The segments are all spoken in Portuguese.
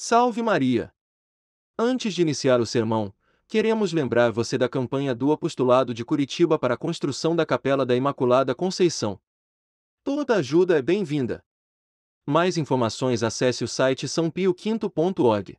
Salve Maria! Antes de iniciar o sermão, queremos lembrar você da campanha do Apostolado de Curitiba para a construção da Capela da Imaculada Conceição. Toda ajuda é bem-vinda. Mais informações acesse o site sãopioquinto.org.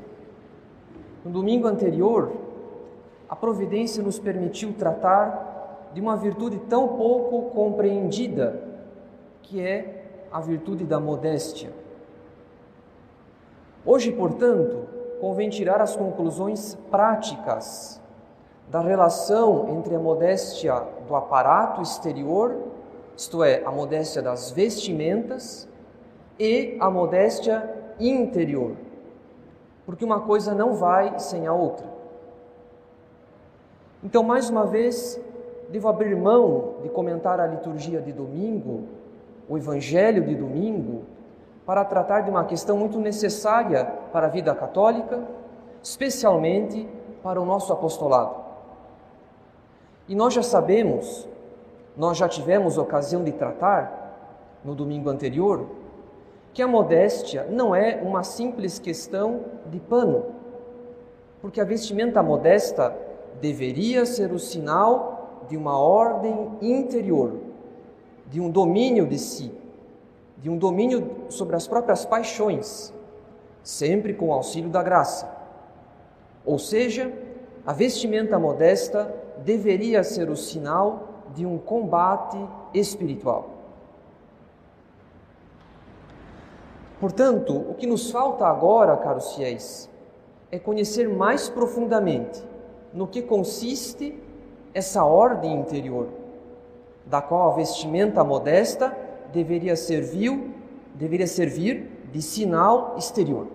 no domingo anterior, a providência nos permitiu tratar de uma virtude tão pouco compreendida, que é a virtude da modéstia. Hoje, portanto, convém tirar as conclusões práticas da relação entre a modéstia do aparato exterior, isto é, a modéstia das vestimentas, e a modéstia interior porque uma coisa não vai sem a outra. Então, mais uma vez, devo abrir mão de comentar a liturgia de domingo, o evangelho de domingo, para tratar de uma questão muito necessária para a vida católica, especialmente para o nosso apostolado. E nós já sabemos, nós já tivemos ocasião de tratar no domingo anterior, que a modéstia não é uma simples questão de pano, porque a vestimenta modesta deveria ser o sinal de uma ordem interior, de um domínio de si, de um domínio sobre as próprias paixões, sempre com o auxílio da graça. Ou seja, a vestimenta modesta deveria ser o sinal de um combate espiritual. Portanto, o que nos falta agora, caros fiéis, é conhecer mais profundamente no que consiste essa ordem interior, da qual a vestimenta modesta deveria servir, deveria servir de sinal exterior.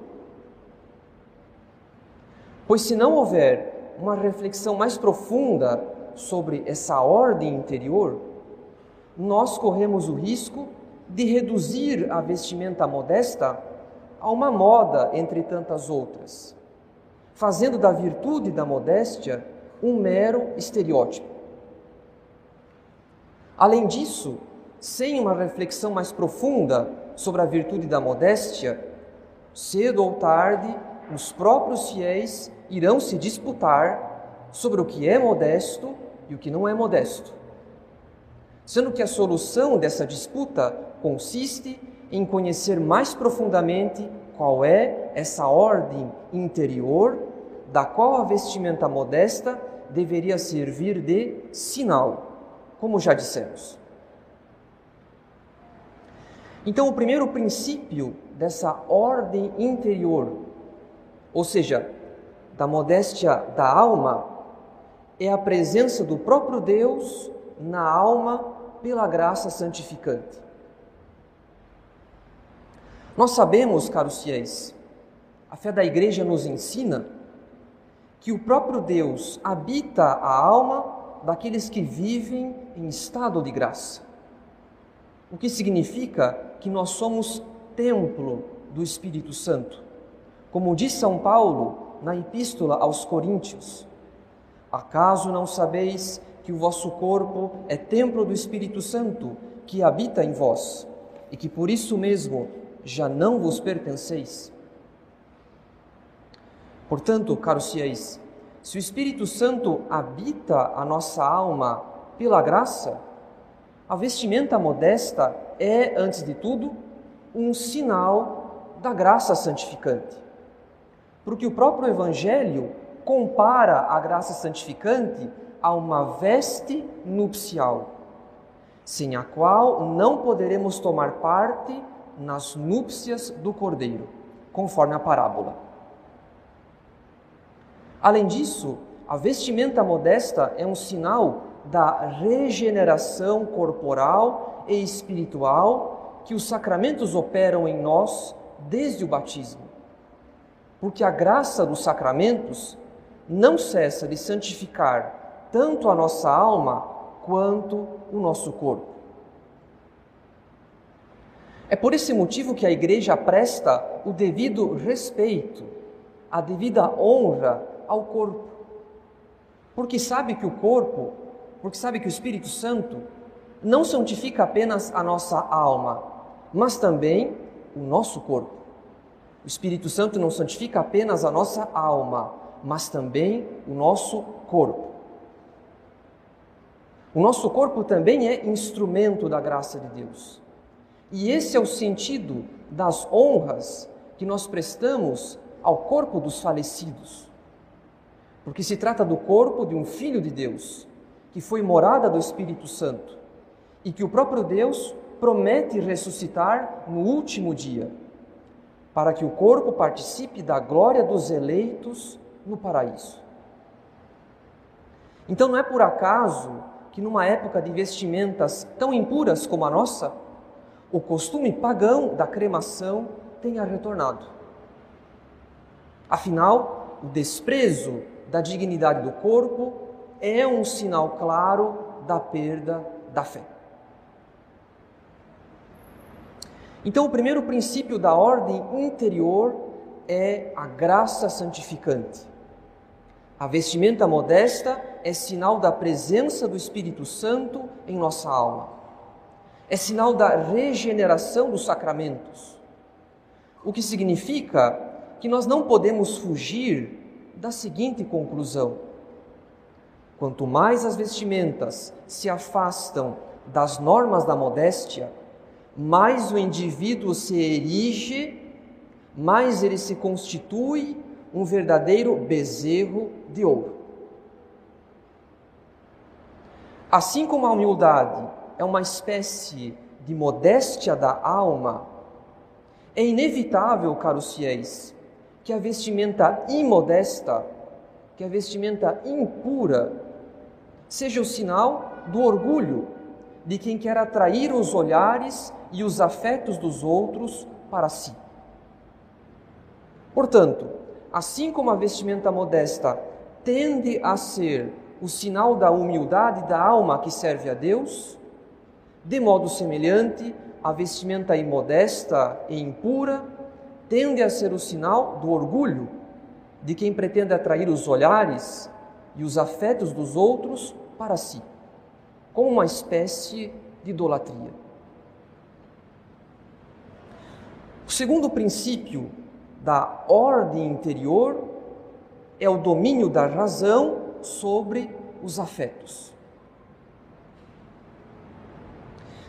Pois se não houver uma reflexão mais profunda sobre essa ordem interior, nós corremos o risco de reduzir a vestimenta modesta a uma moda entre tantas outras, fazendo da virtude da modéstia um mero estereótipo. Além disso, sem uma reflexão mais profunda sobre a virtude da modéstia, cedo ou tarde, os próprios fiéis irão se disputar sobre o que é modesto e o que não é modesto. Sendo que a solução dessa disputa consiste em conhecer mais profundamente qual é essa ordem interior da qual a vestimenta modesta deveria servir de sinal, como já dissemos. Então, o primeiro princípio dessa ordem interior, ou seja, da modéstia da alma, é a presença do próprio Deus na alma pela graça santificante. Nós sabemos, caros fiéis, a fé da igreja nos ensina que o próprio Deus habita a alma daqueles que vivem em estado de graça. O que significa que nós somos templo do Espírito Santo. Como diz São Paulo na Epístola aos Coríntios: Acaso não sabeis que o vosso corpo é templo do Espírito Santo que habita em vós e que por isso mesmo já não vos pertenceis? Portanto, caros fiéis, se o Espírito Santo habita a nossa alma pela graça, a vestimenta modesta é, antes de tudo, um sinal da graça santificante. Porque o próprio Evangelho compara a graça santificante a uma veste nupcial, sem a qual não poderemos tomar parte nas núpcias do cordeiro, conforme a parábola. Além disso, a vestimenta modesta é um sinal da regeneração corporal e espiritual que os sacramentos operam em nós desde o batismo. Porque a graça dos sacramentos não cessa de santificar tanto a nossa alma quanto o nosso corpo. É por esse motivo que a igreja presta o devido respeito, a devida honra ao corpo. Porque sabe que o corpo, porque sabe que o Espírito Santo não santifica apenas a nossa alma, mas também o nosso corpo. O Espírito Santo não santifica apenas a nossa alma, mas também o nosso corpo. O nosso corpo também é instrumento da graça de Deus. E esse é o sentido das honras que nós prestamos ao corpo dos falecidos. Porque se trata do corpo de um filho de Deus, que foi morada do Espírito Santo, e que o próprio Deus promete ressuscitar no último dia, para que o corpo participe da glória dos eleitos no paraíso. Então não é por acaso que numa época de vestimentas tão impuras como a nossa, o costume pagão da cremação tenha retornado. Afinal, o desprezo da dignidade do corpo é um sinal claro da perda da fé. Então, o primeiro princípio da ordem interior é a graça santificante. A vestimenta modesta é sinal da presença do Espírito Santo em nossa alma. É sinal da regeneração dos sacramentos. O que significa que nós não podemos fugir da seguinte conclusão: quanto mais as vestimentas se afastam das normas da modéstia, mais o indivíduo se erige, mais ele se constitui um verdadeiro bezerro de ouro. Assim como a humildade é uma espécie de modéstia da alma, é inevitável, caros fiéis, que a vestimenta imodesta, que a vestimenta impura, seja o sinal do orgulho de quem quer atrair os olhares e os afetos dos outros para si. Portanto, assim como a vestimenta modesta tende a ser o sinal da humildade da alma que serve a Deus, de modo semelhante, a vestimenta imodesta e impura tende a ser o sinal do orgulho de quem pretende atrair os olhares e os afetos dos outros para si, como uma espécie de idolatria. O segundo princípio da ordem interior é o domínio da razão sobre os afetos.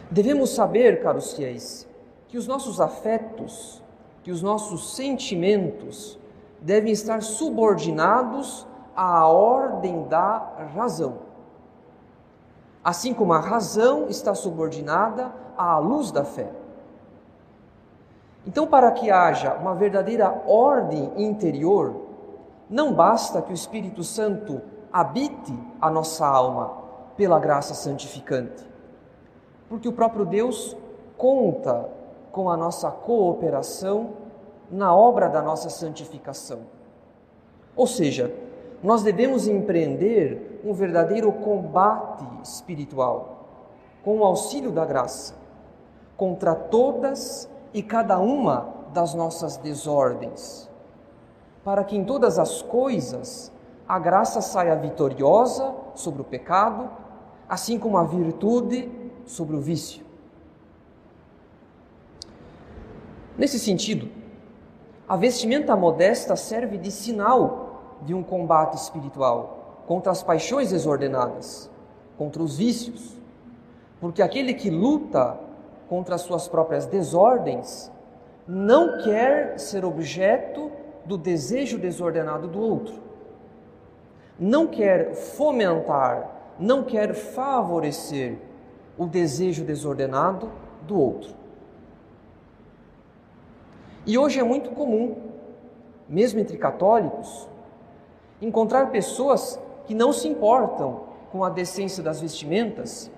Devemos saber, caros fiéis, que os nossos afetos, que os nossos sentimentos devem estar subordinados à ordem da razão. Assim como a razão está subordinada à luz da fé. Então, para que haja uma verdadeira ordem interior, não basta que o Espírito Santo habite a nossa alma pela graça santificante, porque o próprio Deus conta com a nossa cooperação na obra da nossa santificação. Ou seja, nós devemos empreender um verdadeiro combate espiritual, com o auxílio da graça, contra todas e cada uma das nossas desordens, para que em todas as coisas a graça saia vitoriosa sobre o pecado, assim como a virtude sobre o vício. Nesse sentido, a vestimenta modesta serve de sinal de um combate espiritual contra as paixões desordenadas, contra os vícios, porque aquele que luta contra as suas próprias desordens, não quer ser objeto do desejo desordenado do outro. Não quer fomentar, não quer favorecer o desejo desordenado do outro. E hoje é muito comum, mesmo entre católicos, encontrar pessoas que não se importam com a decência das vestimentas,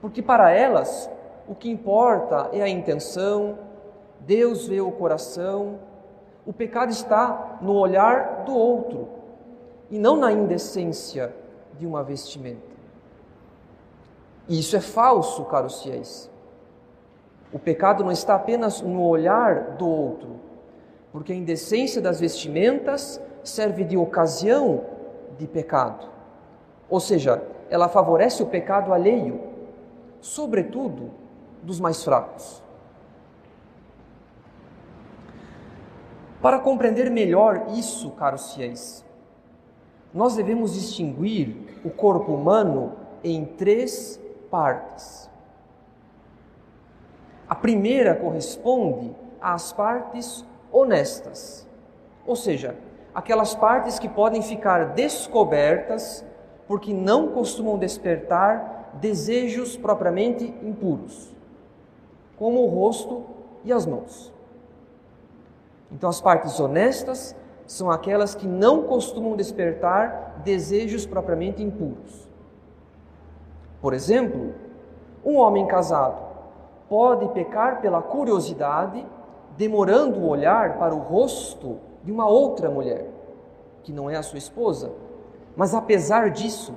porque para elas o que importa é a intenção, Deus vê o coração, o pecado está no olhar do outro e não na indecência de uma vestimenta. E isso é falso, caros fiéis. O pecado não está apenas no olhar do outro, porque a indecência das vestimentas serve de ocasião de pecado. Ou seja, ela favorece o pecado alheio, sobretudo dos mais fracos. Para compreender melhor isso, caros fiéis, nós devemos distinguir o corpo humano em três partes. A primeira corresponde às partes honestas, ou seja, aquelas partes que podem ficar descobertas porque não costumam despertar desejos propriamente impuros, como o rosto e as mãos. Então, as partes honestas são aquelas que não costumam despertar desejos propriamente impuros. Por exemplo, um homem casado pode pecar pela curiosidade, demorando o olhar para o rosto de uma outra mulher, que não é a sua esposa. Mas apesar disso,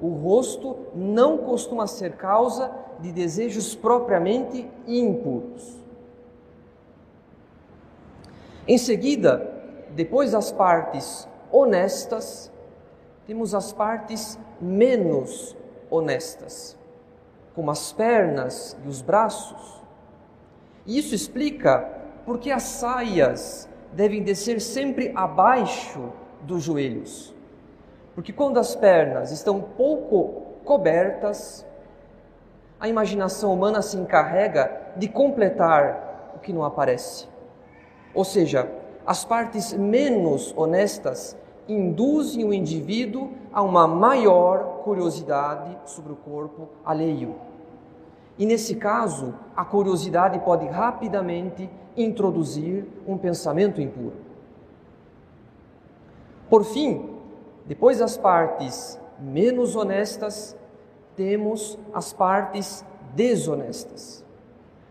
o rosto não costuma ser causa de desejos propriamente impuros. Em seguida, depois das partes honestas, temos as partes menos honestas, como as pernas e os braços. E isso explica porque as saias devem descer sempre abaixo dos joelhos. Porque quando as pernas estão pouco cobertas, a imaginação humana se encarrega de completar o que não aparece. Ou seja, as partes menos honestas induzem o indivíduo a uma maior curiosidade sobre o corpo alheio. E nesse caso, a curiosidade pode rapidamente introduzir um pensamento impuro. Por fim, depois das partes menos honestas, temos as partes desonestas,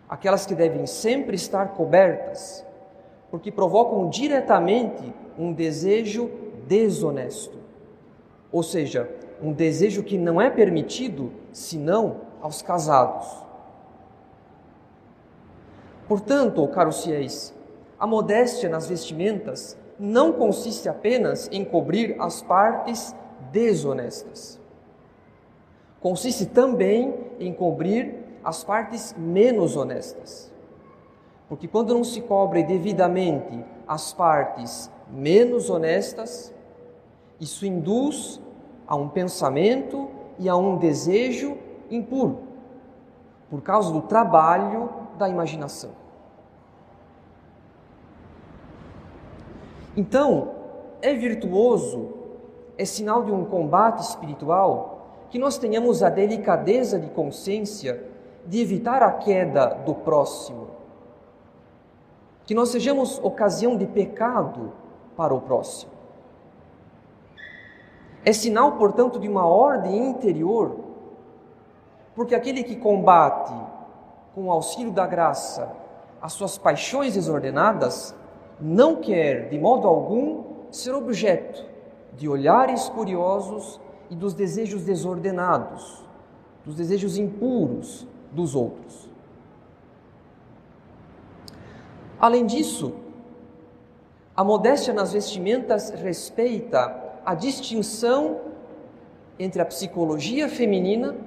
aquelas que devem sempre estar cobertas, porque provocam diretamente um desejo desonesto, ou seja, um desejo que não é permitido senão aos casados. Portanto, caros fiéis, a modéstia nas vestimentas não consiste apenas em cobrir as partes desonestas. Consiste também em cobrir as partes menos honestas. Porque quando não se cobre devidamente as partes menos honestas, isso induz a um pensamento e a um desejo impuro, por causa do trabalho da imaginação. Então, é virtuoso, é sinal de um combate espiritual que nós tenhamos a delicadeza de consciência de evitar a queda do próximo, que nós sejamos ocasião de pecado para o próximo. É sinal, portanto, de uma ordem interior, porque aquele que combate com o auxílio da graça as suas paixões desordenadas, não quer, de modo algum, ser objeto de olhares curiosos e dos desejos desordenados, dos desejos impuros dos outros. Além disso, a modéstia nas vestimentas respeita a distinção entre a psicologia feminina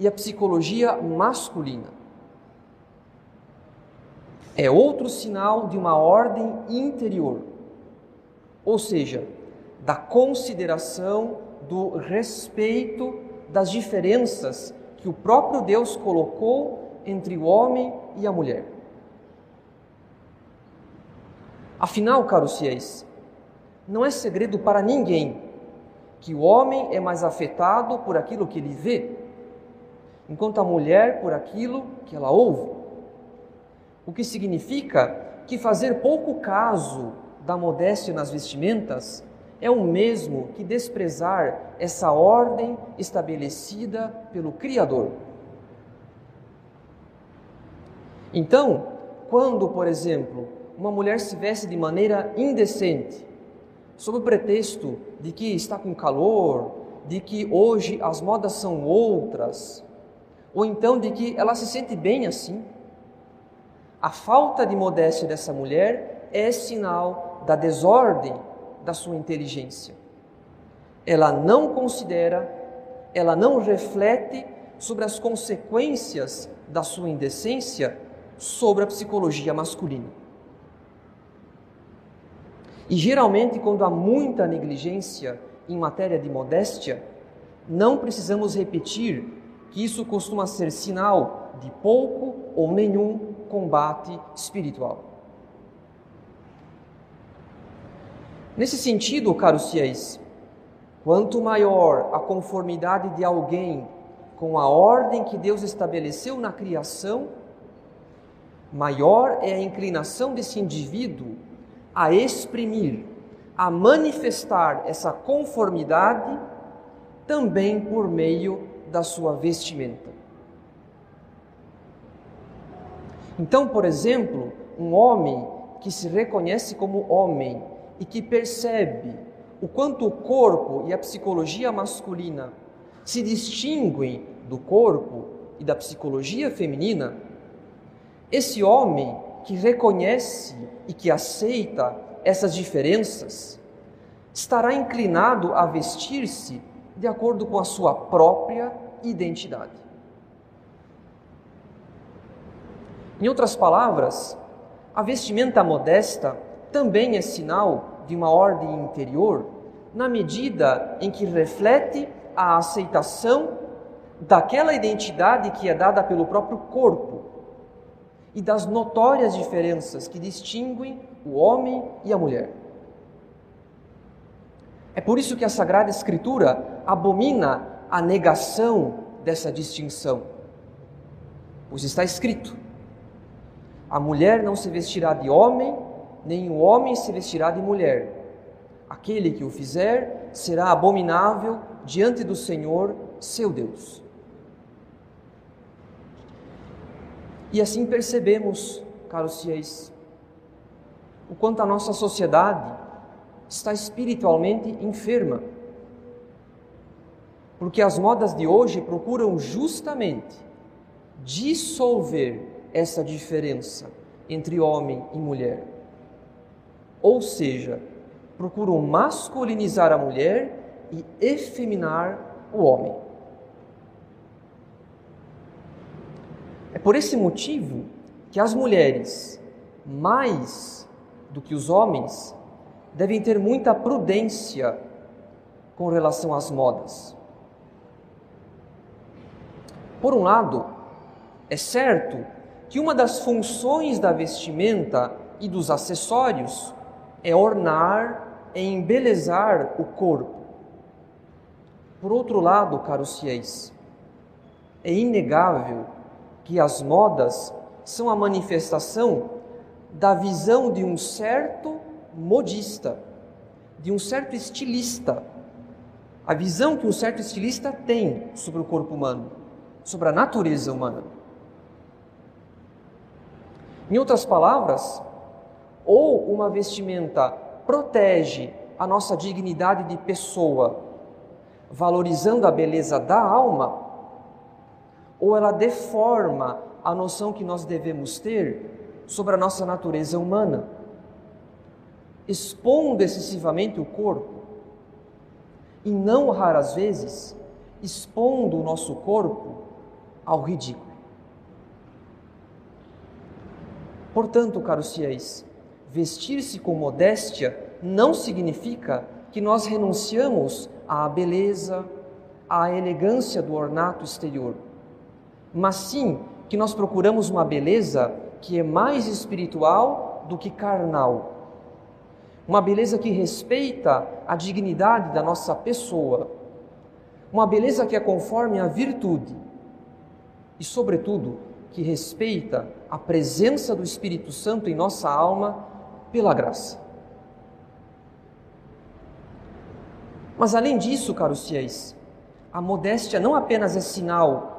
e a psicologia masculina é outro sinal de uma ordem interior, ou seja, da consideração, do respeito das diferenças que o próprio Deus colocou entre o homem e a mulher. Afinal, caros fiéis, não é segredo para ninguém que o homem é mais afetado por aquilo que ele vê, enquanto a mulher por aquilo que ela ouve. O que significa que fazer pouco caso da modéstia nas vestimentas é o mesmo que desprezar essa ordem estabelecida pelo Criador. Então, quando, por exemplo, uma mulher se veste de maneira indecente, sob o pretexto de que está com calor, de que hoje as modas são outras, ou então de que ela se sente bem assim, a falta de modéstia dessa mulher é sinal da desordem da sua inteligência. Ela não considera, ela não reflete sobre as consequências da sua indecência sobre a psicologia masculina. E geralmente, quando há muita negligência em matéria de modéstia, não precisamos repetir que isso costuma ser sinal de pouco ou nenhum combate espiritual. Nesse sentido, caros fiéis, quanto maior a conformidade de alguém com a ordem que Deus estabeleceu na criação, maior é a inclinação desse indivíduo a exprimir, a manifestar essa conformidade também por meio da sua vestimenta. Então, por exemplo, um homem que se reconhece como homem e que percebe o quanto o corpo e a psicologia masculina se distinguem do corpo e da psicologia feminina, esse homem que reconhece e que aceita essas diferenças estará inclinado a vestir-se de acordo com a sua própria identidade. Em outras palavras, a vestimenta modesta também é sinal de uma ordem interior, na medida em que reflete a aceitação daquela identidade que é dada pelo próprio corpo e das notórias diferenças que distinguem o homem e a mulher. É por isso que a Sagrada Escritura abomina a negação dessa distinção, pois está escrito: a mulher não se vestirá de homem, nem o homem se vestirá de mulher. Aquele que o fizer será abominável diante do Senhor, seu Deus. E assim percebemos, caros fiéis, o quanto a nossa sociedade está espiritualmente enferma. Porque as modas de hoje procuram justamente dissolver essa diferença entre homem e mulher. Ou seja, procuram masculinizar a mulher e efeminar o homem. É por esse motivo que as mulheres, mais do que os homens, devem ter muita prudência com relação às modas. Por um lado, é certo que uma das funções da vestimenta e dos acessórios é ornar e embelezar o corpo. Por outro lado, caros fiéis, é inegável que as modas são a manifestação da visão de um certo modista, de um certo estilista. A visão que um certo estilista tem sobre o corpo humano, sobre a natureza humana. Em outras palavras, ou uma vestimenta protege a nossa dignidade de pessoa, valorizando a beleza da alma, ou ela deforma a noção que nós devemos ter sobre a nossa natureza humana, expondo excessivamente o corpo e não raras vezes expondo o nosso corpo ao ridículo. Portanto, caros fiéis, vestir-se com modéstia não significa que nós renunciamos à beleza, à elegância do ornato exterior mas sim que nós procuramos uma beleza que é mais espiritual do que carnal. Uma beleza que respeita a dignidade da nossa pessoa. Uma beleza que é conforme à virtude. E, sobretudo, que respeita a presença do Espírito Santo em nossa alma pela graça. Mas além disso, caros fiéis, a modéstia não apenas é sinal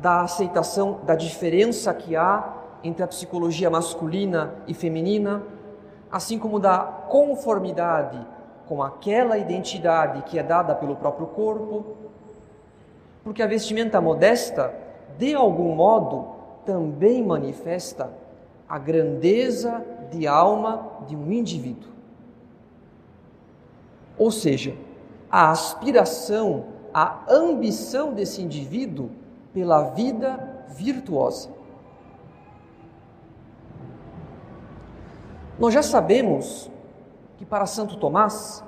da aceitação da diferença que há entre a psicologia masculina e feminina, assim como da conformidade com aquela identidade que é dada pelo próprio corpo, porque a vestimenta modesta, de algum modo, também manifesta a grandeza de alma de um indivíduo. Ou seja, a aspiração, a ambição desse indivíduo pela vida virtuosa. Nós já sabemos que para Santo Tomás,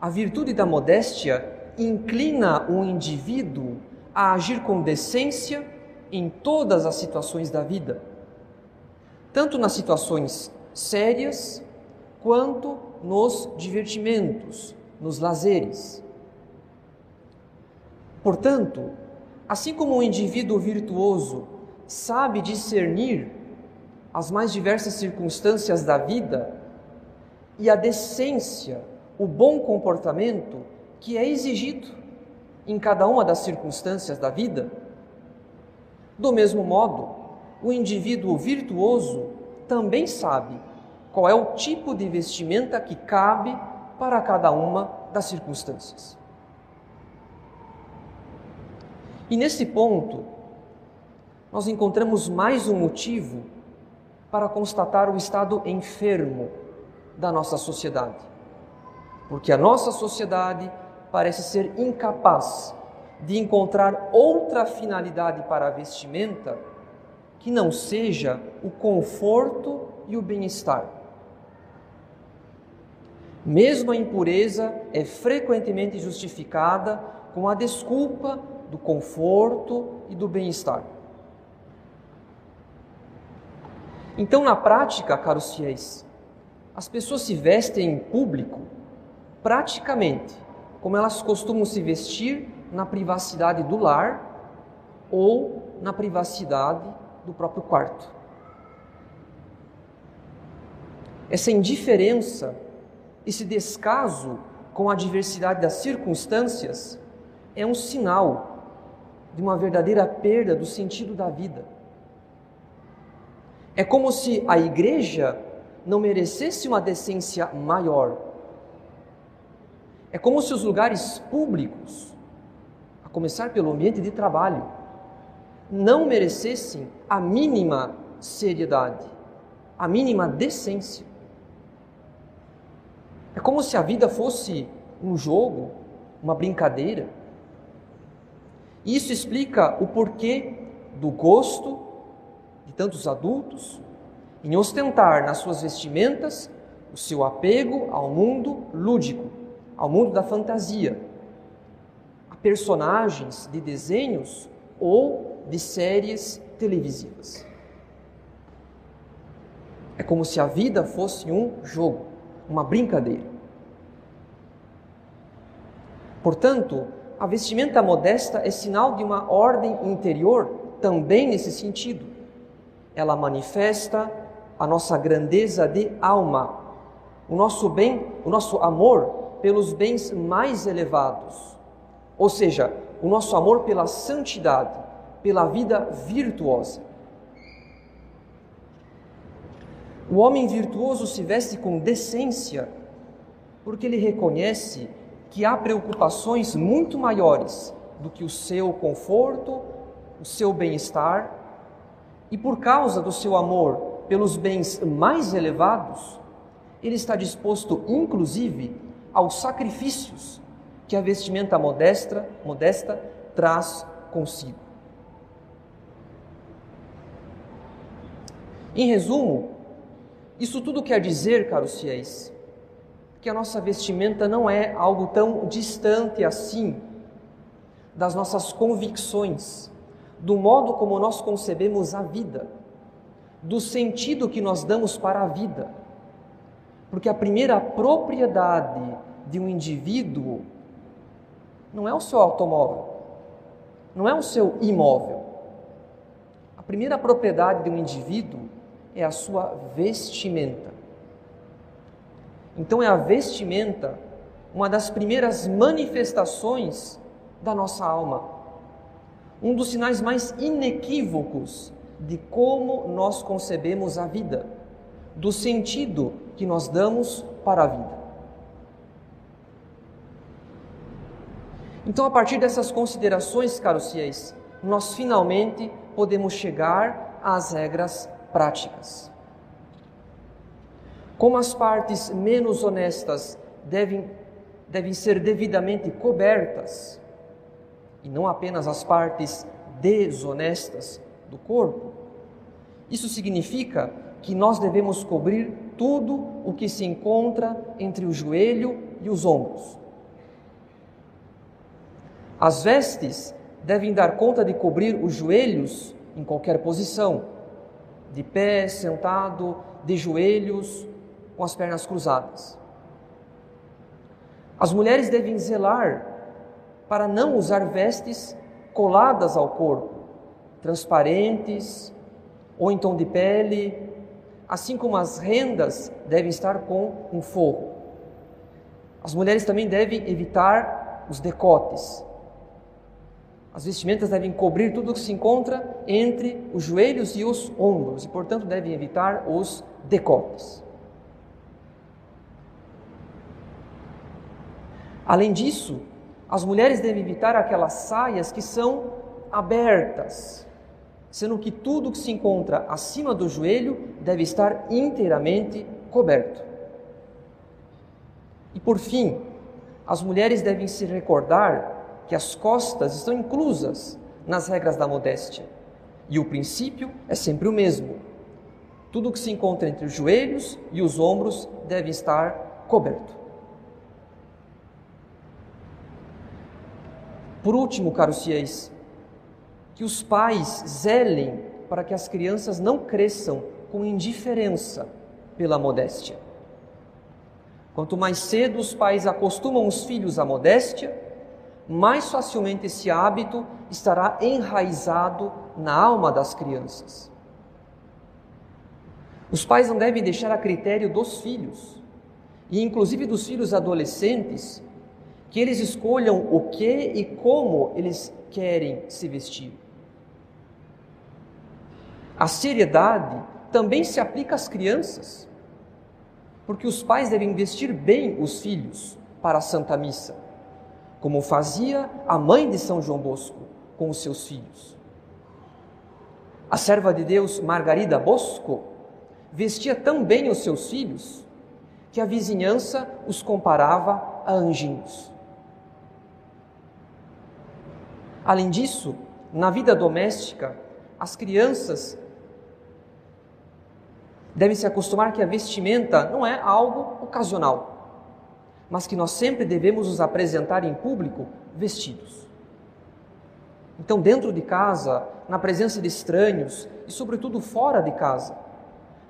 a virtude da modéstia inclina o indivíduo a agir com decência em todas as situações da vida, tanto nas situações sérias quanto nos divertimentos, nos lazeres. Portanto, assim como um indivíduo virtuoso sabe discernir as mais diversas circunstâncias da vida e a decência, o bom comportamento que é exigido em cada uma das circunstâncias da vida. Do mesmo modo, o indivíduo virtuoso também sabe qual é o tipo de vestimenta que cabe para cada uma das circunstâncias. E nesse ponto, nós encontramos mais um motivo para constatar o estado enfermo da nossa sociedade. Porque a nossa sociedade parece ser incapaz de encontrar outra finalidade para a vestimenta que não seja o conforto e o bem-estar. Mesmo a impureza é frequentemente justificada com a desculpa do conforto e do bem-estar. Então, na prática, caros fiéis, as pessoas se vestem em público praticamente como elas costumam se vestir na privacidade do lar ou na privacidade do próprio quarto. Essa indiferença, esse descaso com a diversidade das circunstâncias é um sinal de uma verdadeira perda do sentido da vida. É como se a igreja não merecesse uma decência maior. É como se os lugares públicos, a começar pelo ambiente de trabalho, não merecessem a mínima seriedade, a mínima decência. É como se a vida fosse um jogo, uma brincadeira. Isso explica o porquê do gosto de tantos adultos em ostentar nas suas vestimentas o seu apego ao mundo lúdico, ao mundo da fantasia, a personagens de desenhos ou de séries televisivas. É como se a vida fosse um jogo, uma brincadeira. Portanto, a vestimenta modesta é sinal de uma ordem interior também nesse sentido ela manifesta a nossa grandeza de alma, o nosso bem, o nosso amor pelos bens mais elevados, ou seja, o nosso amor pela santidade, pela vida virtuosa. O homem virtuoso se veste com decência, porque ele reconhece que há preocupações muito maiores do que o seu conforto, o seu bem-estar e por causa do seu amor pelos bens mais elevados, ele está disposto, inclusive, aos sacrifícios que a vestimenta modesta, modesta traz consigo. Em resumo, isso tudo quer dizer, caros fiéis, que a nossa vestimenta não é algo tão distante assim das nossas convicções do modo como nós concebemos a vida, do sentido que nós damos para a vida. Porque a primeira propriedade de um indivíduo não é o seu automóvel, não é o seu imóvel. A primeira propriedade de um indivíduo é a sua vestimenta. Então, é a vestimenta uma das primeiras manifestações da nossa alma. Um dos sinais mais inequívocos de como nós concebemos a vida, do sentido que nós damos para a vida. Então, a partir dessas considerações, caros fiéis, nós finalmente podemos chegar às regras práticas. Como as partes menos honestas devem, devem ser devidamente cobertas, e não apenas as partes desonestas do corpo, isso significa que nós devemos cobrir tudo o que se encontra entre o joelho e os ombros. As vestes devem dar conta de cobrir os joelhos em qualquer posição, de pé, sentado, de joelhos, com as pernas cruzadas. As mulheres devem zelar para não usar vestes coladas ao corpo, transparentes ou em tom de pele, assim como as rendas devem estar com um forro. As mulheres também devem evitar os decotes, as vestimentas devem cobrir tudo o que se encontra entre os joelhos e os ombros, e, portanto, devem evitar os decotes. Além disso, as mulheres devem evitar aquelas saias que são abertas, sendo que tudo que se encontra acima do joelho deve estar inteiramente coberto. E por fim, as mulheres devem se recordar que as costas estão inclusas nas regras da modéstia. E o princípio é sempre o mesmo. Tudo que se encontra entre os joelhos e os ombros deve estar coberto. Por último, caros fiéis, que os pais zelem para que as crianças não cresçam com indiferença pela modéstia. Quanto mais cedo os pais acostumam os filhos à modéstia, mais facilmente esse hábito estará enraizado na alma das crianças. Os pais não devem deixar a critério dos filhos, e inclusive dos filhos adolescentes, que eles escolham o que e como eles querem se vestir. A seriedade também se aplica às crianças, porque os pais devem vestir bem os filhos para a Santa Missa como fazia a mãe de São João Bosco com os seus filhos. A serva de Deus Margarida Bosco vestia tão bem os seus filhos que a vizinhança os comparava a anjinhos. Além disso, na vida doméstica, as crianças devem se acostumar que a vestimenta não é algo ocasional mas que nós sempre devemos nos apresentar em público vestidos. Então, dentro de casa, na presença de estranhos e, sobretudo, fora de casa,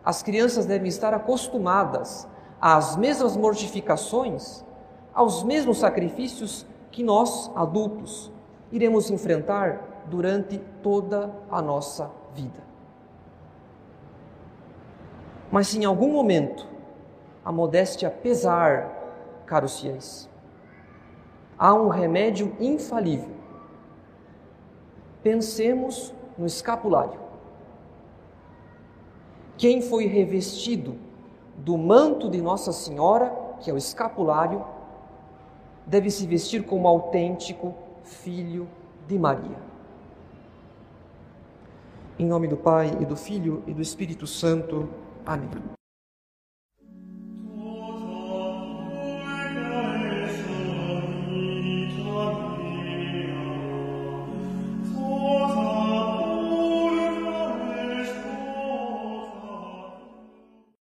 as crianças devem estar acostumadas às mesmas mortificações, aos mesmos sacrifícios que nós, adultos, iremos enfrentar durante toda a nossa vida. Mas se em algum momento a modéstia pesar caros fiéis. Há um remédio infalível. Pensemos no escapulário. Quem foi revestido do manto de Nossa Senhora, que é o escapulário, deve se vestir como autêntico filho de Maria. Em nome do Pai e do Filho e do Espírito Santo. Amém.